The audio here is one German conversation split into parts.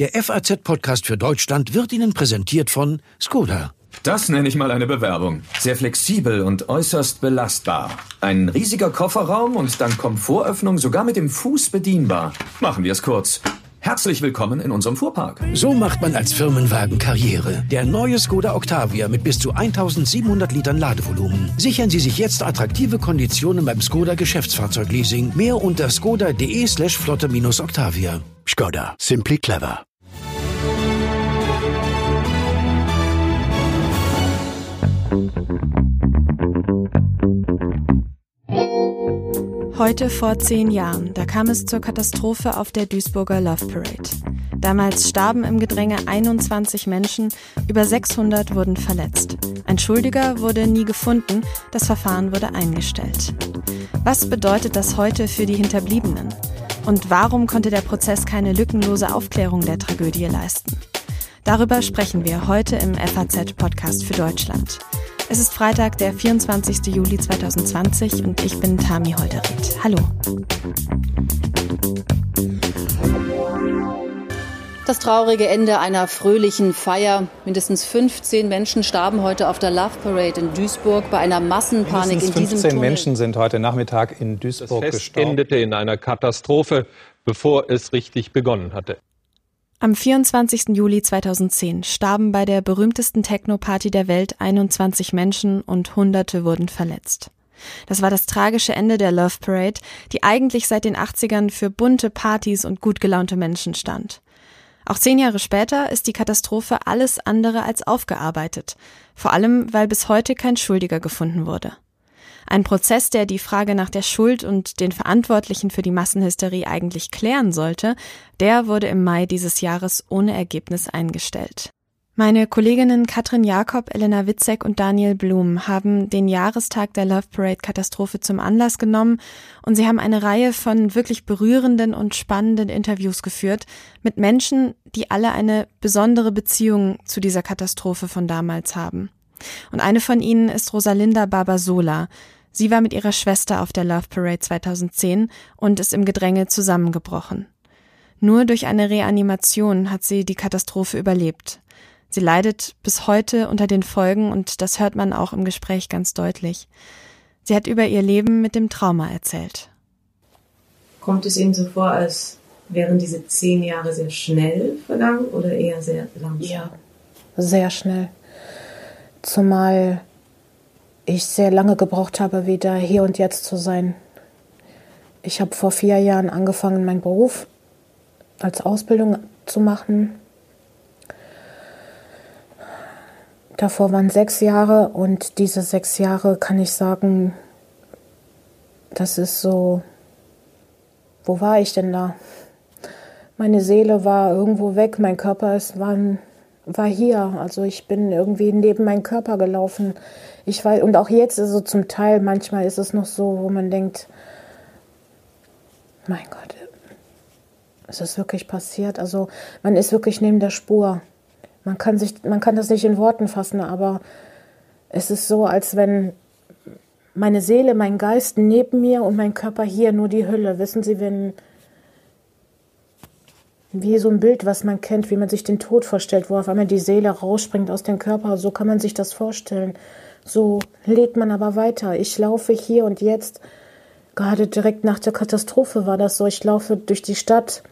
Der FAZ-Podcast für Deutschland wird Ihnen präsentiert von Skoda. Das nenne ich mal eine Bewerbung. Sehr flexibel und äußerst belastbar. Ein riesiger Kofferraum und dann Komfortöffnung sogar mit dem Fuß bedienbar. Machen wir es kurz. Herzlich willkommen in unserem Fuhrpark. So macht man als Firmenwagen Karriere. Der neue Skoda Octavia mit bis zu 1700 Litern Ladevolumen. Sichern Sie sich jetzt attraktive Konditionen beim Skoda Geschäftsfahrzeugleasing. Mehr unter skoda.de slash flotte-octavia. Skoda. Simply clever. Heute vor zehn Jahren, da kam es zur Katastrophe auf der Duisburger Love Parade. Damals starben im Gedränge 21 Menschen, über 600 wurden verletzt. Ein Schuldiger wurde nie gefunden, das Verfahren wurde eingestellt. Was bedeutet das heute für die Hinterbliebenen? Und warum konnte der Prozess keine lückenlose Aufklärung der Tragödie leisten? Darüber sprechen wir heute im FAZ-Podcast für Deutschland. Es ist Freitag, der 24. Juli 2020 und ich bin Tami Holderried. Hallo. Das traurige Ende einer fröhlichen Feier. Mindestens 15 Menschen starben heute auf der Love Parade in Duisburg bei einer Massenpanik Mindestens in diesem 15 Tunnel. Menschen sind heute Nachmittag in Duisburg Das Fest gestorben. endete in einer Katastrophe, bevor es richtig begonnen hatte. Am 24. Juli 2010 starben bei der berühmtesten Techno-Party der Welt 21 Menschen und Hunderte wurden verletzt. Das war das tragische Ende der Love Parade, die eigentlich seit den 80ern für bunte Partys und gut gelaunte Menschen stand. Auch zehn Jahre später ist die Katastrophe alles andere als aufgearbeitet, vor allem weil bis heute kein Schuldiger gefunden wurde. Ein Prozess, der die Frage nach der Schuld und den Verantwortlichen für die Massenhysterie eigentlich klären sollte, der wurde im Mai dieses Jahres ohne Ergebnis eingestellt. Meine Kolleginnen Katrin Jakob, Elena Witzek und Daniel Blum haben den Jahrestag der Love Parade Katastrophe zum Anlass genommen und sie haben eine Reihe von wirklich berührenden und spannenden Interviews geführt mit Menschen, die alle eine besondere Beziehung zu dieser Katastrophe von damals haben. Und eine von ihnen ist Rosalinda Barbasola. Sie war mit ihrer Schwester auf der Love Parade 2010 und ist im Gedränge zusammengebrochen. Nur durch eine Reanimation hat sie die Katastrophe überlebt. Sie leidet bis heute unter den Folgen und das hört man auch im Gespräch ganz deutlich. Sie hat über ihr Leben mit dem Trauma erzählt. Kommt es Ihnen so vor, als wären diese zehn Jahre sehr schnell vergangen oder eher sehr langsam? Ja, sehr schnell. Zumal ich sehr lange gebraucht habe, wieder hier und jetzt zu sein. Ich habe vor vier Jahren angefangen, meinen Beruf als Ausbildung zu machen. Davor waren sechs Jahre und diese sechs Jahre kann ich sagen, das ist so, wo war ich denn da? Meine Seele war irgendwo weg, mein Körper ist, war, war hier. Also ich bin irgendwie neben meinen Körper gelaufen. Ich weiß, und auch jetzt ist es zum Teil, manchmal ist es noch so, wo man denkt, mein Gott, ist wirklich passiert. Also man ist wirklich neben der Spur. Man kann, sich, man kann das nicht in Worten fassen, aber es ist so, als wenn meine Seele, mein Geist neben mir und mein Körper hier, nur die Hülle. Wissen Sie, wenn wie so ein Bild, was man kennt, wie man sich den Tod vorstellt, wo auf einmal die Seele rausspringt aus dem Körper, so kann man sich das vorstellen. So lebt man aber weiter. Ich laufe hier und jetzt, gerade direkt nach der Katastrophe war das so, ich laufe durch die Stadt.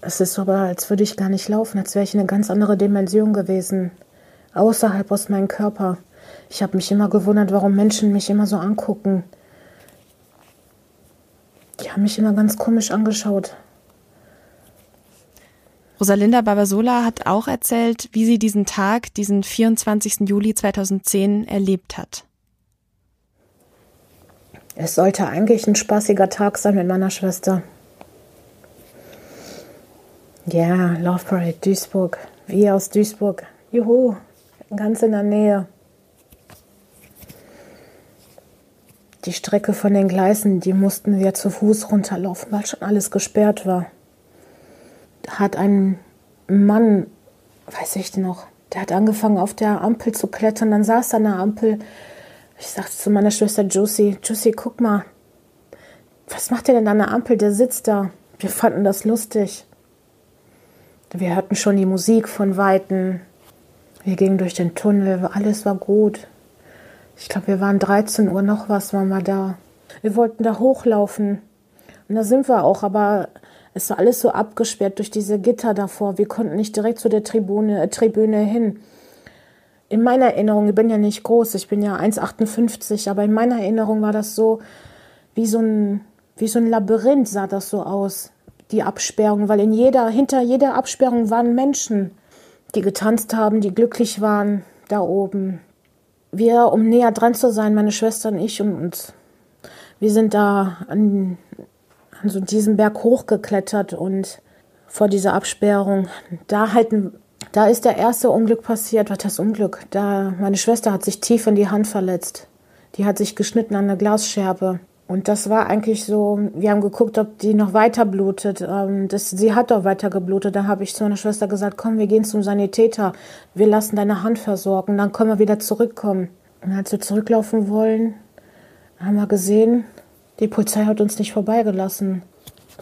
Es ist aber, als würde ich gar nicht laufen, als wäre ich in eine ganz andere Dimension gewesen, außerhalb aus meinem Körper. Ich habe mich immer gewundert, warum Menschen mich immer so angucken. Die haben mich immer ganz komisch angeschaut. Rosalinda Barbasola hat auch erzählt, wie sie diesen Tag, diesen 24. Juli 2010, erlebt hat. Es sollte eigentlich ein spaßiger Tag sein mit meiner Schwester. Ja, Love Parade, Duisburg. Wir aus Duisburg. Juhu, ganz in der Nähe. Die Strecke von den Gleisen, die mussten wir zu Fuß runterlaufen, weil schon alles gesperrt war. Hat ein Mann, weiß ich noch, der hat angefangen auf der Ampel zu klettern, dann saß er an der Ampel. Ich sagte zu meiner Schwester Jussi, Jussi, guck mal, was macht der denn an der Ampel? Der sitzt da. Wir fanden das lustig. Wir hörten schon die Musik von Weitem. Wir gingen durch den Tunnel, alles war gut. Ich glaube, wir waren 13 Uhr noch was, waren wir da. Wir wollten da hochlaufen. Und da sind wir auch, aber es war alles so abgesperrt durch diese Gitter davor. Wir konnten nicht direkt zu der Tribüne, äh, Tribüne hin. In meiner Erinnerung, ich bin ja nicht groß, ich bin ja 1,58, aber in meiner Erinnerung war das so wie so ein, wie so ein Labyrinth sah das so aus, die Absperrung, weil in jeder, hinter jeder Absperrung waren Menschen, die getanzt haben, die glücklich waren da oben. Wir, um näher dran zu sein, meine Schwester und ich, und wir sind da an so diesem Berg hochgeklettert und vor dieser Absperrung, da halten da ist der erste Unglück passiert. Was das Unglück? Da meine Schwester hat sich tief in die Hand verletzt. Die hat sich geschnitten an der Glasscherbe. Und das war eigentlich so, wir haben geguckt, ob die noch weiter blutet. Ähm, das, sie hat doch weiter geblutet. Da habe ich zu meiner Schwester gesagt, komm, wir gehen zum Sanitäter. Wir lassen deine Hand versorgen, dann können wir wieder zurückkommen. Und als wir zurücklaufen wollen, haben wir gesehen, die Polizei hat uns nicht vorbeigelassen.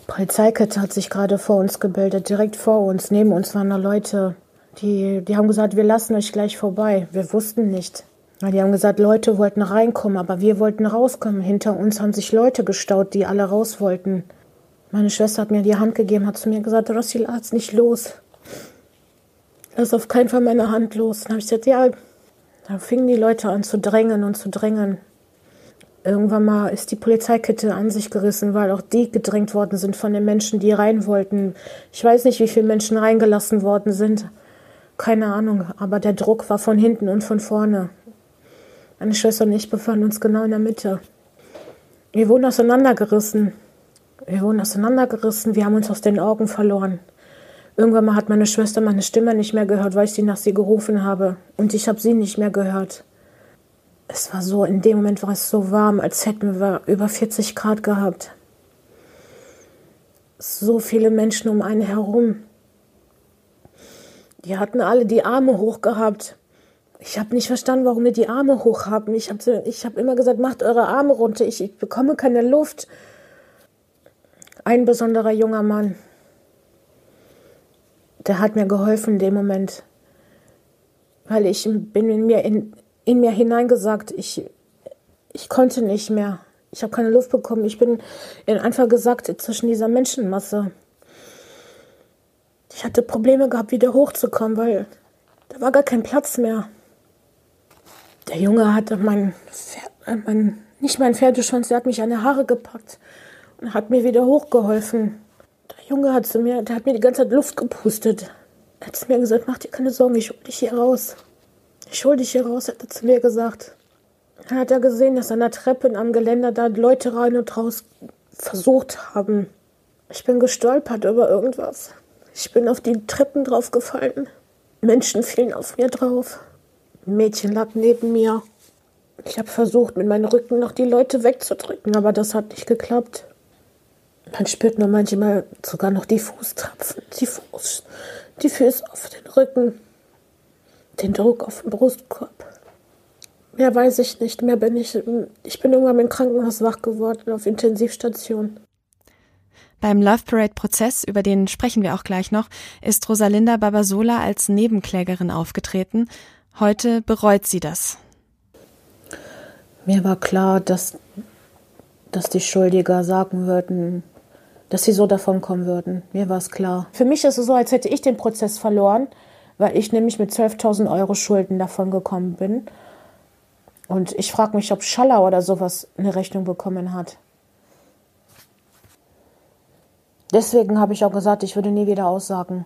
Polizeikette hat sich gerade vor uns gebildet, direkt vor uns. Neben uns waren da Leute. Die, die haben gesagt, wir lassen euch gleich vorbei. Wir wussten nicht. Die haben gesagt, Leute wollten reinkommen, aber wir wollten rauskommen. Hinter uns haben sich Leute gestaut, die alle raus wollten. Meine Schwester hat mir die Hand gegeben, hat zu mir gesagt, Rossi, lass nicht los. Lass auf keinen Fall meine Hand los. Dann habe ich gesagt, ja. Da fingen die Leute an zu drängen und zu drängen. Irgendwann mal ist die Polizeikette an sich gerissen, weil auch die gedrängt worden sind von den Menschen, die rein wollten. Ich weiß nicht, wie viele Menschen reingelassen worden sind. Keine Ahnung, aber der Druck war von hinten und von vorne. Meine Schwester und ich befanden uns genau in der Mitte. Wir wurden auseinandergerissen. Wir wurden auseinandergerissen, wir haben uns aus den Augen verloren. Irgendwann mal hat meine Schwester meine Stimme nicht mehr gehört, weil ich sie nach sie gerufen habe. Und ich habe sie nicht mehr gehört. Es war so, in dem Moment war es so warm, als hätten wir über 40 Grad gehabt. So viele Menschen um einen herum. Die hatten alle die Arme hoch gehabt. Ich habe nicht verstanden, warum wir die Arme hoch haben. Ich habe ich hab immer gesagt, macht eure Arme runter. Ich, ich bekomme keine Luft. Ein besonderer junger Mann, der hat mir geholfen in dem Moment. Weil ich bin in mir, in, in mir hineingesagt, ich, ich konnte nicht mehr. Ich habe keine Luft bekommen. Ich bin einfach gesagt zwischen dieser Menschenmasse. Ich hatte Probleme gehabt, wieder hochzukommen, weil da war gar kein Platz mehr. Der Junge hatte mein, Pferd, äh, mein nicht mein Pferdeschwanz, der hat mich an die Haare gepackt und hat mir wieder hochgeholfen. Der Junge hat zu mir, der hat mir die ganze Zeit Luft gepustet. Er hat zu mir gesagt, mach dir keine Sorgen, ich hol dich hier raus. Ich hol dich hier raus, hat er zu mir gesagt. Dann hat er gesehen, dass an der Treppe am Geländer da Leute rein und raus versucht haben. Ich bin gestolpert über irgendwas. Ich bin auf die Treppen draufgefallen. Menschen fielen auf mir drauf. Ein Mädchen lag neben mir. Ich habe versucht, mit meinem Rücken noch die Leute wegzudrücken, aber das hat nicht geklappt. Man spürt nur manchmal sogar noch die Fußtrapfen, die, Fuß, die Füße auf den Rücken, den Druck auf den Brustkorb. Mehr weiß ich nicht, mehr bin ich. Ich bin irgendwann im Krankenhaus wach geworden, auf Intensivstation. Beim Love Parade-Prozess, über den sprechen wir auch gleich noch, ist Rosalinda Babasola als Nebenklägerin aufgetreten. Heute bereut sie das. Mir war klar, dass, dass die Schuldiger sagen würden, dass sie so davon kommen würden. Mir war es klar. Für mich ist es so, als hätte ich den Prozess verloren, weil ich nämlich mit 12.000 Euro Schulden davon gekommen bin. Und ich frage mich, ob Schaller oder sowas eine Rechnung bekommen hat. Deswegen habe ich auch gesagt, ich würde nie wieder aussagen.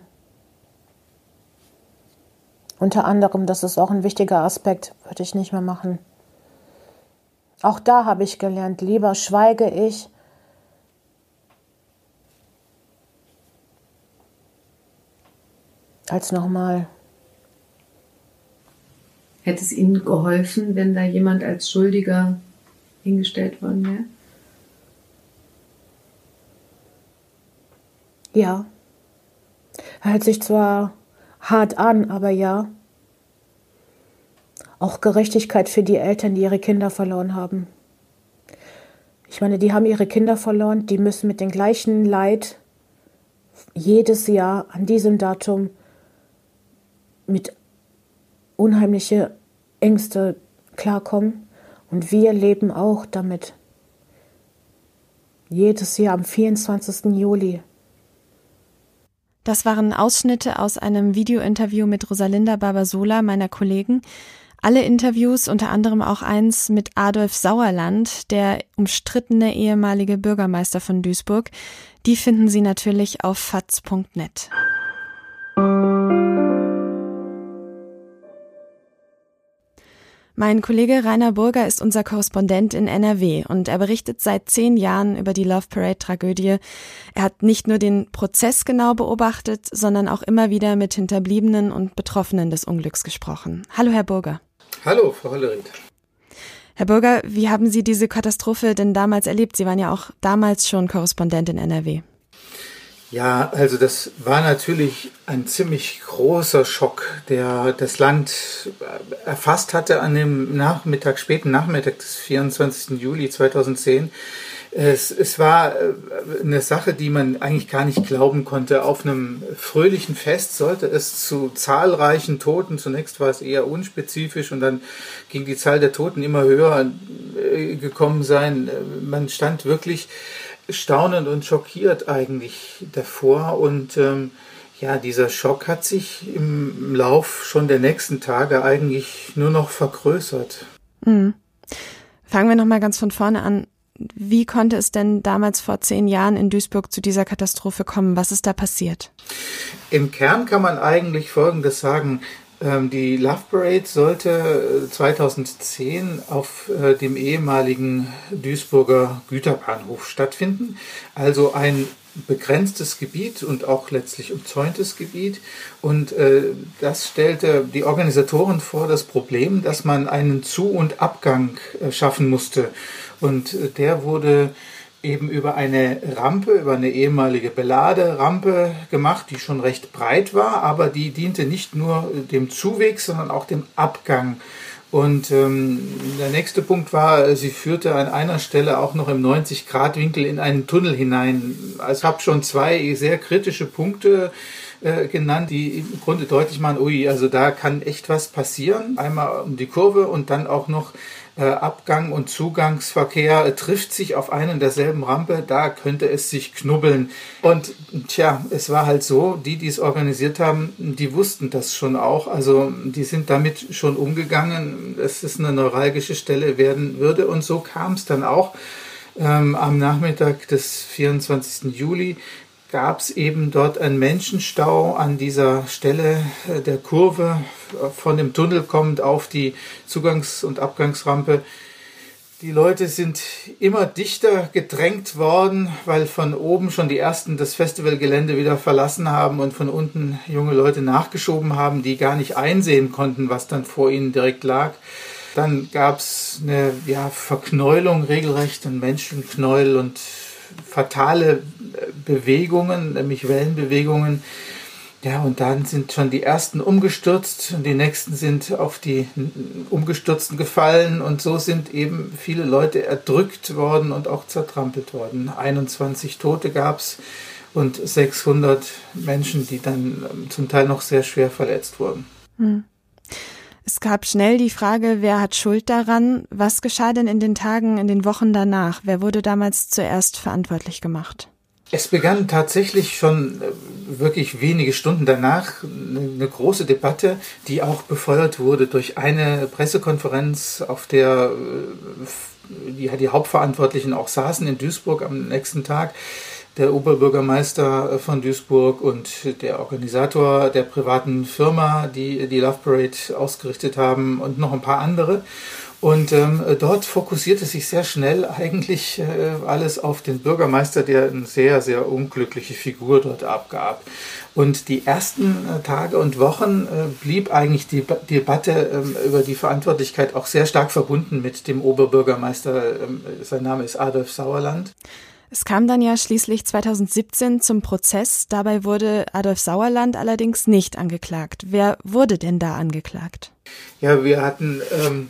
Unter anderem, das ist auch ein wichtiger Aspekt, würde ich nicht mehr machen. Auch da habe ich gelernt, lieber schweige ich, als nochmal. Hätte es Ihnen geholfen, wenn da jemand als Schuldiger hingestellt worden wäre? Ja. Hört sich zwar hart an, aber ja. Auch Gerechtigkeit für die Eltern, die ihre Kinder verloren haben. Ich meine, die haben ihre Kinder verloren, die müssen mit dem gleichen Leid jedes Jahr an diesem Datum mit unheimliche Ängste klarkommen und wir leben auch damit. Jedes Jahr am 24. Juli. Das waren Ausschnitte aus einem Videointerview mit Rosalinda Barbasola, meiner Kollegen. Alle Interviews, unter anderem auch eins mit Adolf Sauerland, der umstrittene ehemalige Bürgermeister von Duisburg, die finden Sie natürlich auf faz.net. Mein Kollege Rainer Burger ist unser Korrespondent in NRW und er berichtet seit zehn Jahren über die Love Parade-Tragödie. Er hat nicht nur den Prozess genau beobachtet, sondern auch immer wieder mit Hinterbliebenen und Betroffenen des Unglücks gesprochen. Hallo, Herr Burger. Hallo, Frau Hollerith. Herr Burger, wie haben Sie diese Katastrophe denn damals erlebt? Sie waren ja auch damals schon Korrespondent in NRW. Ja, also das war natürlich ein ziemlich großer Schock, der das Land erfasst hatte an dem Nachmittag, späten Nachmittag des 24. Juli 2010. Es, es war äh, eine Sache, die man eigentlich gar nicht glauben konnte. Auf einem fröhlichen Fest sollte es zu zahlreichen Toten, zunächst war es eher unspezifisch und dann ging die Zahl der Toten immer höher äh, gekommen sein. Man stand wirklich staunend und schockiert eigentlich davor und ähm, ja, dieser Schock hat sich im Lauf schon der nächsten Tage eigentlich nur noch vergrößert. Mhm. Fangen wir nochmal ganz von vorne an. Wie konnte es denn damals vor zehn Jahren in Duisburg zu dieser Katastrophe kommen? Was ist da passiert? Im Kern kann man eigentlich Folgendes sagen. Ähm, die Love Parade sollte 2010 äh, auf äh, dem ehemaligen Duisburger Güterbahnhof stattfinden. Also ein begrenztes Gebiet und auch letztlich umzäuntes Gebiet. Und äh, das stellte die Organisatoren vor das Problem, dass man einen Zu- und Abgang schaffen musste. Und der wurde eben über eine Rampe, über eine ehemalige Beladerampe gemacht, die schon recht breit war, aber die diente nicht nur dem Zuweg, sondern auch dem Abgang. Und ähm, der nächste Punkt war, sie führte an einer Stelle auch noch im 90-Grad-Winkel in einen Tunnel hinein. Also ich habe schon zwei sehr kritische Punkte äh, genannt, die im Grunde deutlich machen, ui, also da kann echt was passieren. Einmal um die Kurve und dann auch noch Abgang und Zugangsverkehr äh, trifft sich auf einen derselben Rampe, da könnte es sich knubbeln. Und tja, es war halt so, die, die es organisiert haben, die wussten das schon auch. Also die sind damit schon umgegangen, dass es eine neuralgische Stelle werden würde. Und so kam es dann auch. Ähm, am Nachmittag des 24. Juli gab es eben dort einen Menschenstau an dieser Stelle äh, der Kurve äh, von dem Tunnel kommend auf die Zugangs- und Abgangsrampe. Die Leute sind immer dichter gedrängt worden, weil von oben schon die ersten das Festivalgelände wieder verlassen haben und von unten junge Leute nachgeschoben haben, die gar nicht einsehen konnten, was dann vor ihnen direkt lag. Dann gab es eine ja, Verknäulung regelrecht, ein Menschenknäuel und fatale Bewegungen, nämlich Wellenbewegungen. Ja, und dann sind schon die ersten umgestürzt und die nächsten sind auf die Umgestürzten gefallen und so sind eben viele Leute erdrückt worden und auch zertrampelt worden. 21 Tote gab es und 600 Menschen, die dann ähm, zum Teil noch sehr schwer verletzt wurden. Hm. Es gab schnell die Frage, wer hat Schuld daran? Was geschah denn in den Tagen, in den Wochen danach? Wer wurde damals zuerst verantwortlich gemacht? Es begann tatsächlich schon äh, wirklich wenige Stunden danach eine große Debatte, die auch befeuert wurde durch eine Pressekonferenz, auf der äh, die Hauptverantwortlichen auch saßen in Duisburg am nächsten Tag der Oberbürgermeister von Duisburg und der Organisator der privaten Firma, die die Love Parade ausgerichtet haben und noch ein paar andere. Und ähm, dort fokussierte sich sehr schnell eigentlich äh, alles auf den Bürgermeister, der eine sehr, sehr unglückliche Figur dort abgab. Und die ersten äh, Tage und Wochen äh, blieb eigentlich die ba Debatte ähm, über die Verantwortlichkeit auch sehr stark verbunden mit dem Oberbürgermeister. Ähm, sein Name ist Adolf Sauerland. Es kam dann ja schließlich 2017 zum Prozess. Dabei wurde Adolf Sauerland allerdings nicht angeklagt. Wer wurde denn da angeklagt? Ja, wir hatten ähm,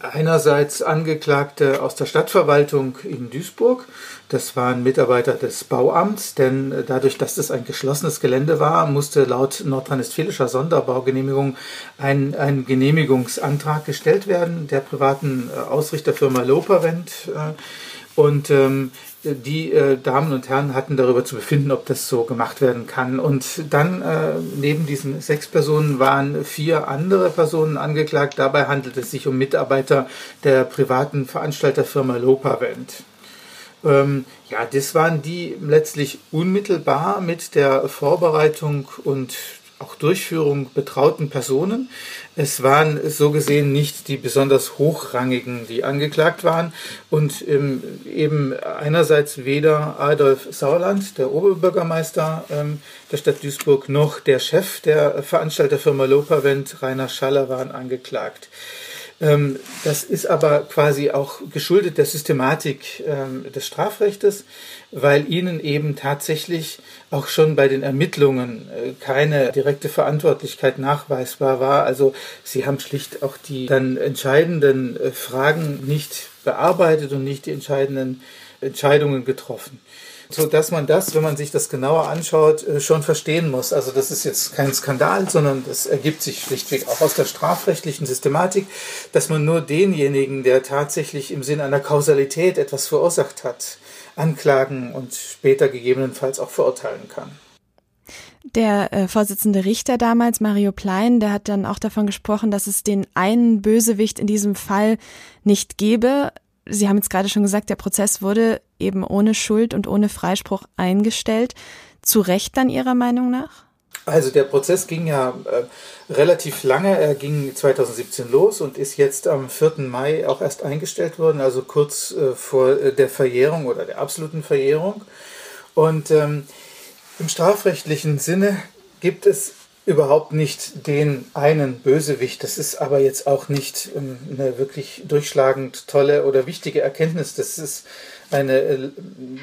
einerseits Angeklagte aus der Stadtverwaltung in Duisburg. Das waren Mitarbeiter des Bauamts, denn dadurch, dass das ein geschlossenes Gelände war, musste laut nordrhein-westfälischer Sonderbaugenehmigung ein, ein Genehmigungsantrag gestellt werden der privaten äh, Ausrichterfirma Lopervent. Äh, und ähm, die äh, Damen und Herren hatten darüber zu befinden, ob das so gemacht werden kann. Und dann äh, neben diesen sechs Personen waren vier andere Personen angeklagt. Dabei handelt es sich um Mitarbeiter der privaten Veranstalterfirma Lopavent. Ähm, ja, das waren die letztlich unmittelbar mit der Vorbereitung und auch Durchführung betrauten Personen. Es waren so gesehen nicht die besonders hochrangigen, die angeklagt waren und ähm, eben einerseits weder Adolf Sauerland, der Oberbürgermeister ähm, der Stadt Duisburg, noch der Chef der Veranstalterfirma Lopavent, Rainer Schaller, waren angeklagt. Ähm, das ist aber quasi auch geschuldet der Systematik ähm, des Strafrechtes, weil ihnen eben tatsächlich auch schon bei den Ermittlungen äh, keine direkte Verantwortlichkeit nachweisbar war. Also sie haben schlicht auch die dann entscheidenden äh, Fragen nicht bearbeitet und nicht die entscheidenden Entscheidungen getroffen so dass man das, wenn man sich das genauer anschaut, äh, schon verstehen muss. Also das ist jetzt kein Skandal, sondern das ergibt sich schlichtweg auch aus der strafrechtlichen Systematik, dass man nur denjenigen, der tatsächlich im Sinne einer Kausalität etwas verursacht hat, anklagen und später gegebenenfalls auch verurteilen kann. Der äh, Vorsitzende Richter damals, Mario Plein, der hat dann auch davon gesprochen, dass es den einen Bösewicht in diesem Fall nicht gebe. Sie haben jetzt gerade schon gesagt, der Prozess wurde eben ohne Schuld und ohne Freispruch eingestellt. Zu Recht dann Ihrer Meinung nach? Also der Prozess ging ja äh, relativ lange. Er ging 2017 los und ist jetzt am 4. Mai auch erst eingestellt worden, also kurz äh, vor äh, der Verjährung oder der absoluten Verjährung. Und ähm, im strafrechtlichen Sinne gibt es überhaupt nicht den einen Bösewicht. Das ist aber jetzt auch nicht ähm, eine wirklich durchschlagend tolle oder wichtige Erkenntnis. Das ist eine äh,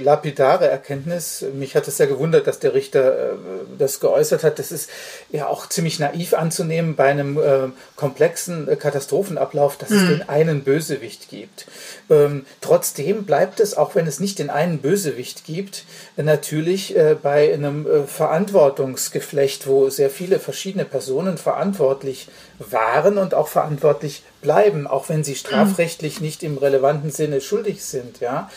lapidare Erkenntnis. Mich hat es sehr gewundert, dass der Richter äh, das geäußert hat. Das ist ja auch ziemlich naiv anzunehmen bei einem äh, komplexen Katastrophenablauf, dass mhm. es den einen Bösewicht gibt. Ähm, trotzdem bleibt es, auch wenn es nicht den einen Bösewicht gibt, natürlich bei einem Verantwortungsgeflecht, wo sehr viele verschiedene Personen verantwortlich waren und auch verantwortlich bleiben, auch wenn sie strafrechtlich nicht im relevanten Sinne schuldig sind, ja.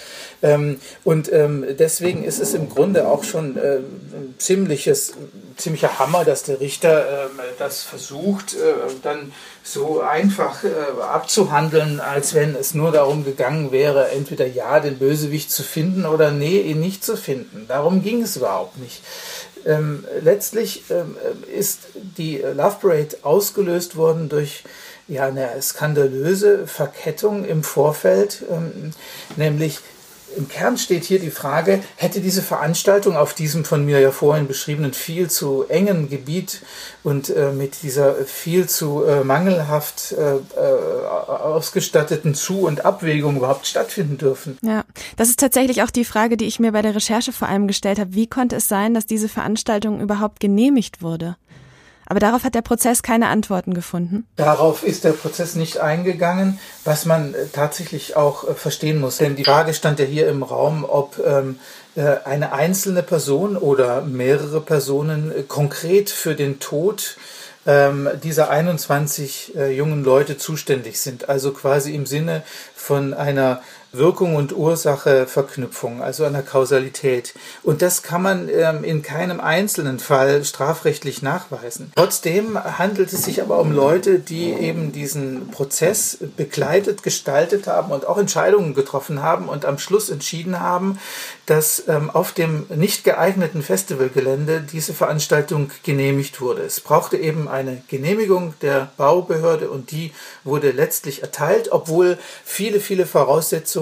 Ähm, und ähm, deswegen ist es im Grunde auch schon äh, ein ziemliches, ziemlicher Hammer, dass der Richter äh, das versucht, äh, dann so einfach äh, abzuhandeln, als wenn es nur darum gegangen wäre, entweder ja, den Bösewicht zu finden oder nee, ihn nicht zu finden. Darum ging es überhaupt nicht. Ähm, letztlich ähm, ist die Love Parade ausgelöst worden durch ja eine skandalöse Verkettung im Vorfeld, ähm, nämlich im Kern steht hier die Frage, hätte diese Veranstaltung auf diesem von mir ja vorhin beschriebenen viel zu engen Gebiet und äh, mit dieser viel zu äh, mangelhaft äh, äh ausgestatteten Zu- und Abwägung überhaupt stattfinden dürfen? Ja, das ist tatsächlich auch die Frage, die ich mir bei der Recherche vor allem gestellt habe. Wie konnte es sein, dass diese Veranstaltung überhaupt genehmigt wurde? Aber darauf hat der Prozess keine Antworten gefunden. Darauf ist der Prozess nicht eingegangen, was man äh, tatsächlich auch äh, verstehen muss. Denn die Frage stand ja hier im Raum, ob ähm, äh, eine einzelne Person oder mehrere Personen konkret für den Tod ähm, dieser 21 äh, jungen Leute zuständig sind. Also quasi im Sinne von einer Wirkung und Ursache Verknüpfung, also einer Kausalität. Und das kann man ähm, in keinem einzelnen Fall strafrechtlich nachweisen. Trotzdem handelt es sich aber um Leute, die eben diesen Prozess begleitet, gestaltet haben und auch Entscheidungen getroffen haben und am Schluss entschieden haben, dass ähm, auf dem nicht geeigneten Festivalgelände diese Veranstaltung genehmigt wurde. Es brauchte eben eine Genehmigung der Baubehörde und die wurde letztlich erteilt, obwohl viele, viele Voraussetzungen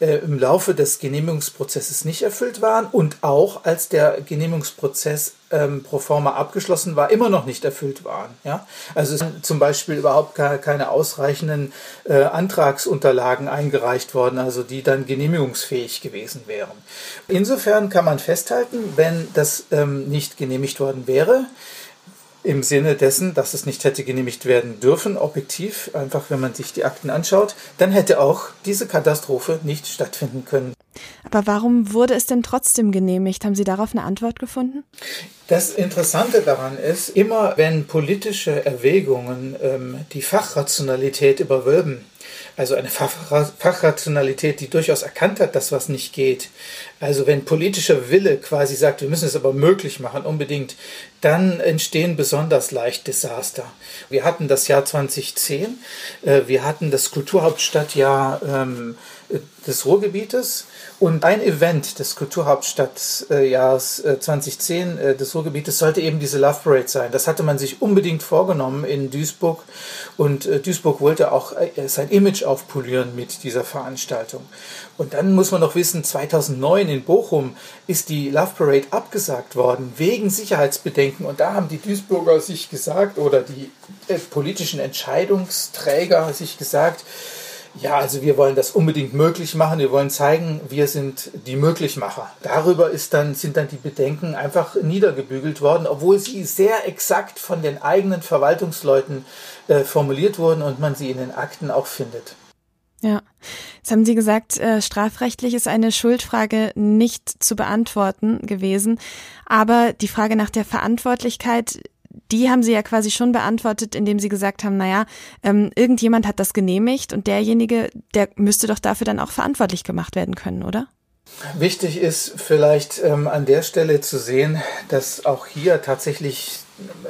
äh, im Laufe des Genehmigungsprozesses nicht erfüllt waren und auch als der Genehmigungsprozess ähm, pro forma abgeschlossen war, immer noch nicht erfüllt waren. Ja? Also es sind zum Beispiel überhaupt keine ausreichenden äh, Antragsunterlagen eingereicht worden, also die dann genehmigungsfähig gewesen wären. Insofern kann man festhalten, wenn das ähm, nicht genehmigt worden wäre, im Sinne dessen, dass es nicht hätte genehmigt werden dürfen, objektiv, einfach wenn man sich die Akten anschaut, dann hätte auch diese Katastrophe nicht stattfinden können. Aber warum wurde es denn trotzdem genehmigt? Haben Sie darauf eine Antwort gefunden? Das Interessante daran ist, immer wenn politische Erwägungen ähm, die Fachrationalität überwölben, also eine Fachrationalität, die durchaus erkannt hat, dass was nicht geht. Also wenn politischer Wille quasi sagt, wir müssen es aber möglich machen, unbedingt, dann entstehen besonders leicht Desaster. Wir hatten das Jahr 2010, äh, wir hatten das Kulturhauptstadtjahr ähm, des Ruhrgebietes und ein Event des Kulturhauptstadtjahres 2010 äh, des Ruhrgebietes sollte eben diese Love Parade sein. Das hatte man sich unbedingt vorgenommen in Duisburg und äh, Duisburg wollte auch äh, sein Image aufpolieren mit dieser Veranstaltung. Und dann muss man noch wissen, 2009 in Bochum ist die Love Parade abgesagt worden wegen Sicherheitsbedenken und da haben die Duisburger sich gesagt oder die politischen Entscheidungsträger sich gesagt, ja, also wir wollen das unbedingt möglich machen. Wir wollen zeigen, wir sind die Möglichmacher. Darüber ist dann, sind dann die Bedenken einfach niedergebügelt worden, obwohl sie sehr exakt von den eigenen Verwaltungsleuten äh, formuliert wurden und man sie in den Akten auch findet. Ja, jetzt haben Sie gesagt, äh, strafrechtlich ist eine Schuldfrage nicht zu beantworten gewesen, aber die Frage nach der Verantwortlichkeit die haben sie ja quasi schon beantwortet, indem sie gesagt haben, naja, ähm, irgendjemand hat das genehmigt und derjenige, der müsste doch dafür dann auch verantwortlich gemacht werden können, oder? Wichtig ist vielleicht ähm, an der Stelle zu sehen, dass auch hier tatsächlich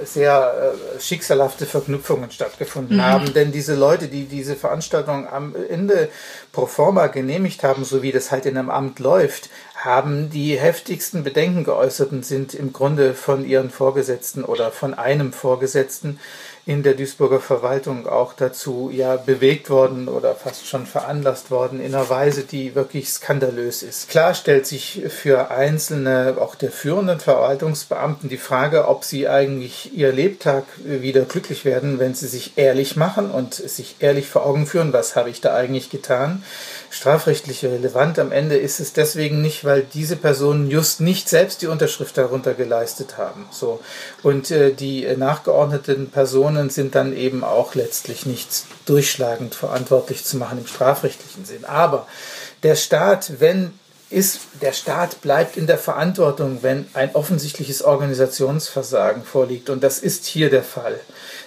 sehr äh, schicksalhafte Verknüpfungen stattgefunden mhm. haben. Denn diese Leute, die diese Veranstaltung am Ende pro forma genehmigt haben, so wie das halt in einem Amt läuft, haben die heftigsten Bedenken geäußert und sind im Grunde von ihren Vorgesetzten oder von einem Vorgesetzten in der Duisburger Verwaltung auch dazu ja bewegt worden oder fast schon veranlasst worden in einer Weise, die wirklich skandalös ist. Klar stellt sich für einzelne, auch der führenden Verwaltungsbeamten die Frage, ob sie eigentlich ihr Lebtag wieder glücklich werden, wenn sie sich ehrlich machen und sich ehrlich vor Augen führen, was habe ich da eigentlich getan strafrechtlich relevant. Am Ende ist es deswegen nicht, weil diese Personen just nicht selbst die Unterschrift darunter geleistet haben. So. Und äh, die äh, nachgeordneten Personen sind dann eben auch letztlich nicht durchschlagend verantwortlich zu machen im strafrechtlichen Sinn. Aber der Staat, wenn ist, der Staat bleibt in der Verantwortung, wenn ein offensichtliches Organisationsversagen vorliegt. Und das ist hier der Fall.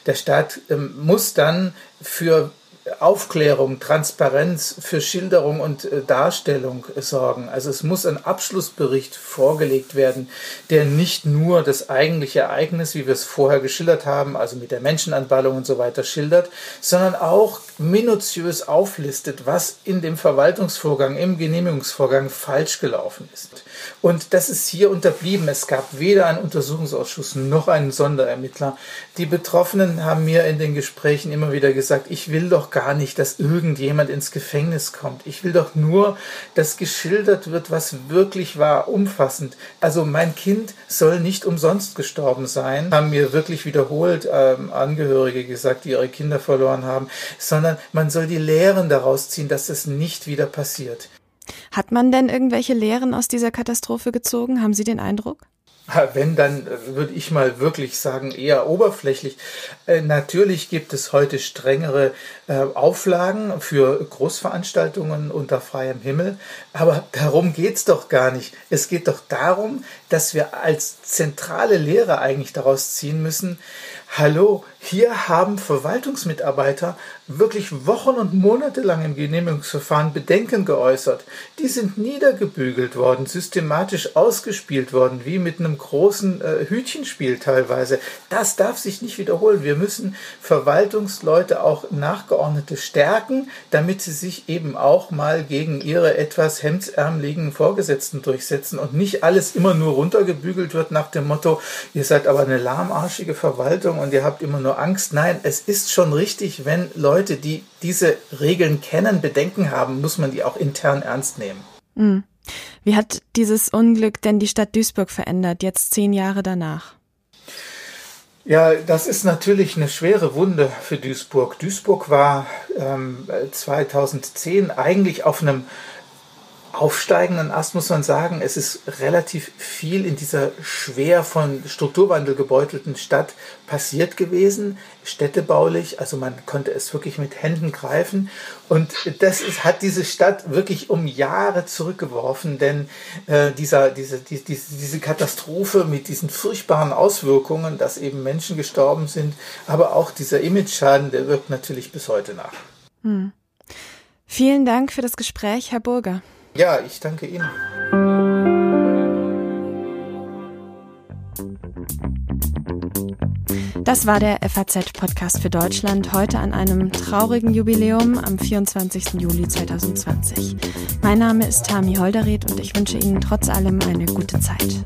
Der Staat ähm, muss dann für Aufklärung, Transparenz, für Schilderung und äh, Darstellung sorgen. Also es muss ein Abschlussbericht vorgelegt werden, der nicht nur das eigentliche Ereignis, wie wir es vorher geschildert haben, also mit der Menschenanballung und so weiter schildert, sondern auch minutiös auflistet, was in dem Verwaltungsvorgang, im Genehmigungsvorgang falsch gelaufen ist. Und das ist hier unterblieben. Es gab weder einen Untersuchungsausschuss noch einen Sonderermittler. Die Betroffenen haben mir in den Gesprächen immer wieder gesagt, ich will doch gar nicht, dass irgendjemand ins Gefängnis kommt. Ich will doch nur, dass geschildert wird, was wirklich war, umfassend. Also mein Kind soll nicht umsonst gestorben sein, haben mir wirklich wiederholt ähm, Angehörige gesagt, die ihre Kinder verloren haben, sondern man soll die Lehren daraus ziehen, dass das nicht wieder passiert. Hat man denn irgendwelche Lehren aus dieser Katastrophe gezogen? Haben Sie den Eindruck? Wenn, dann äh, würde ich mal wirklich sagen, eher oberflächlich. Äh, natürlich gibt es heute strengere Auflagen für Großveranstaltungen unter freiem Himmel, aber darum geht es doch gar nicht. Es geht doch darum, dass wir als zentrale Lehre eigentlich daraus ziehen müssen, hallo, hier haben Verwaltungsmitarbeiter wirklich Wochen und Monate lang im Genehmigungsverfahren Bedenken geäußert. Die sind niedergebügelt worden, systematisch ausgespielt worden, wie mit einem großen äh, Hütchenspiel teilweise. Das darf sich nicht wiederholen. Wir müssen Verwaltungsleute auch Nachgeordnete stärken, damit sie sich eben auch mal gegen ihre etwas hemdsärmeligen Vorgesetzten durchsetzen und nicht alles immer nur runtergebügelt wird nach dem Motto, ihr seid aber eine lahmarschige Verwaltung und ihr habt immer nur Angst. Nein, es ist schon richtig, wenn Leute, die diese Regeln kennen, Bedenken haben, muss man die auch intern ernst nehmen. Mhm. Wie hat dieses Unglück denn die Stadt Duisburg verändert, jetzt zehn Jahre danach? Ja, das ist natürlich eine schwere Wunde für Duisburg. Duisburg war ähm, 2010 eigentlich auf einem aufsteigenden Ast muss man sagen, es ist relativ viel in dieser schwer von Strukturwandel gebeutelten Stadt passiert gewesen, städtebaulich, also man konnte es wirklich mit Händen greifen und das ist, hat diese Stadt wirklich um Jahre zurückgeworfen, denn äh, dieser, diese, die, diese, diese Katastrophe mit diesen furchtbaren Auswirkungen, dass eben Menschen gestorben sind, aber auch dieser Image-Schaden, der wirkt natürlich bis heute nach. Hm. Vielen Dank für das Gespräch, Herr Burger. Ja, ich danke Ihnen. Das war der FAZ-Podcast für Deutschland heute an einem traurigen Jubiläum am 24. Juli 2020. Mein Name ist Tami Holderried und ich wünsche Ihnen trotz allem eine gute Zeit.